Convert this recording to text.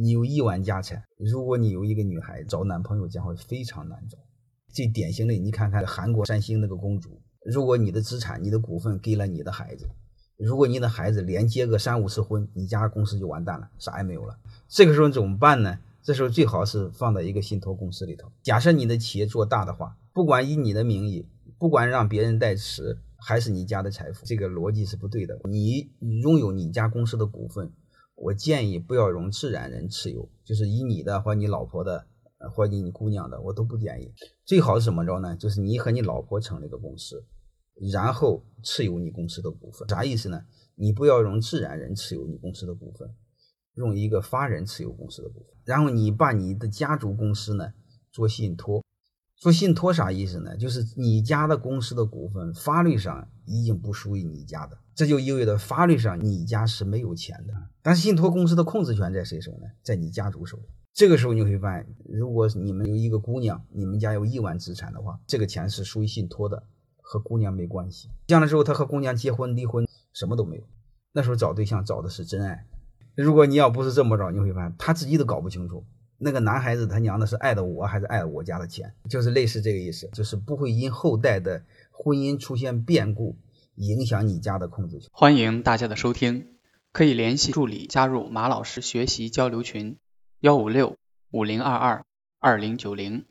你有亿万家产，如果你有一个女孩找男朋友将会非常难找。最典型的，你看看韩国三星那个公主，如果你的资产、你的股份给了你的孩子，如果你的孩子连结个三五次婚，你家公司就完蛋了，啥也没有了。这个时候怎么办呢？这时候最好是放在一个信托公司里头。假设你的企业做大的话，不管以你的名义，不管让别人代持，还是你家的财富，这个逻辑是不对的。你拥有你家公司的股份，我建议不要用自然人持有，就是以你的或你老婆的，或者你姑娘的，我都不建议。最好是怎么着呢？就是你和你老婆成立一个公司，然后持有你公司的股份。啥意思呢？你不要用自然人持有你公司的股份。用一个法人持有公司的股份，然后你把你的家族公司呢做信托，做信托啥意思呢？就是你家的公司的股份法律上已经不属于你家的，这就意味着法律上你家是没有钱的。但是信托公司的控制权在谁手呢？在你家族手里。这个时候你会发现，如果你们有一个姑娘，你们家有亿万资产的话，这个钱是属于信托的，和姑娘没关系。将来之后，她，和姑娘结婚离婚什么都没有，那时候找对象找的是真爱。如果你要不是这么着，你会发现他自己都搞不清楚，那个男孩子他娘的是爱的我还是爱我家的钱，就是类似这个意思，就是不会因后代的婚姻出现变故影响你家的控制权。欢迎大家的收听，可以联系助理加入马老师学习交流群：幺五六五零二二二零九零。